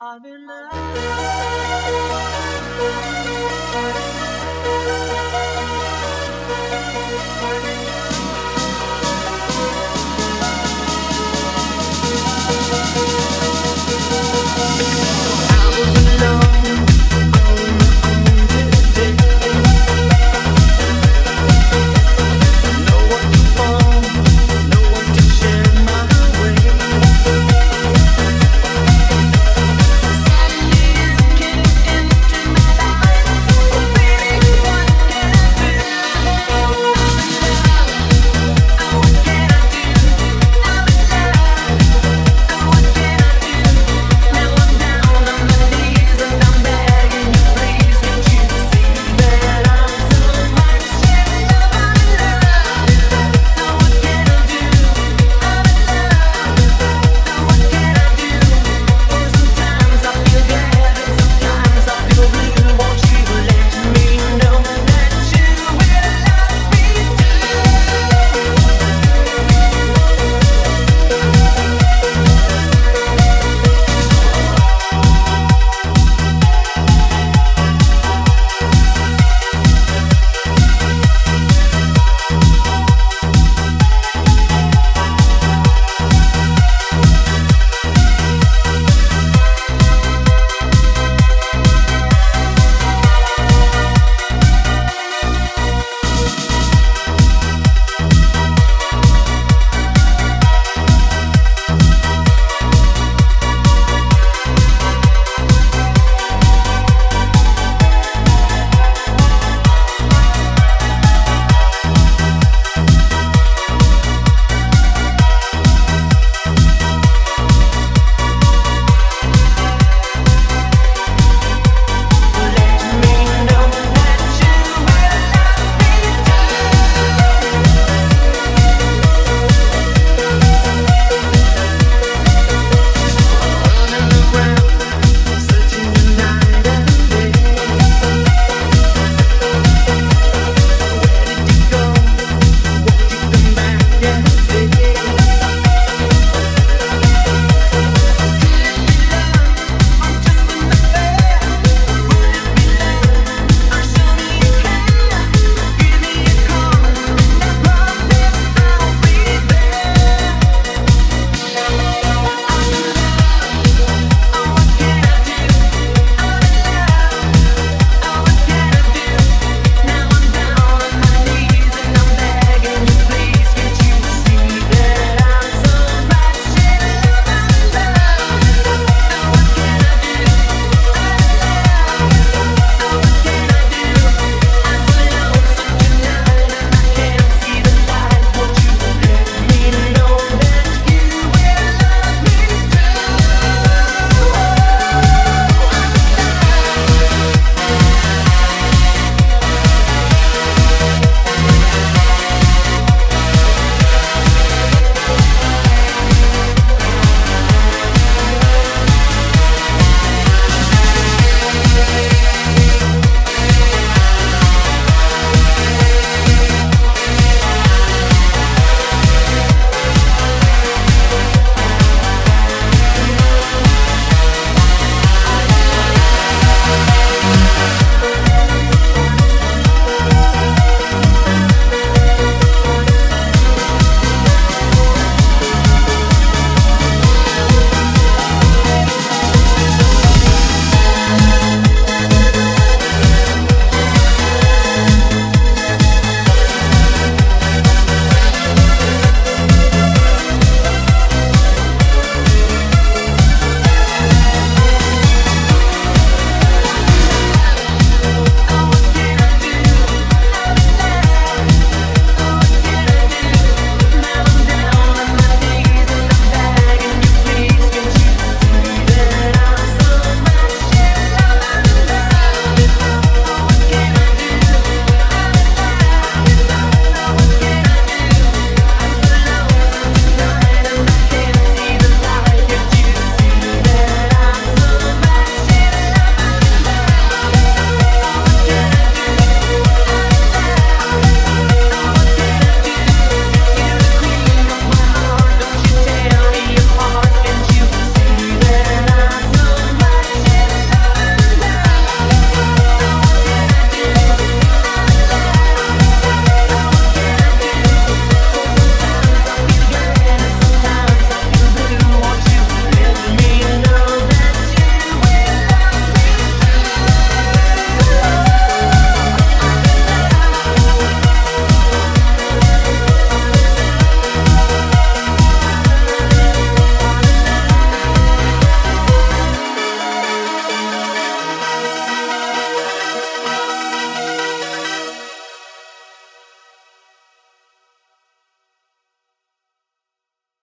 I'm in love.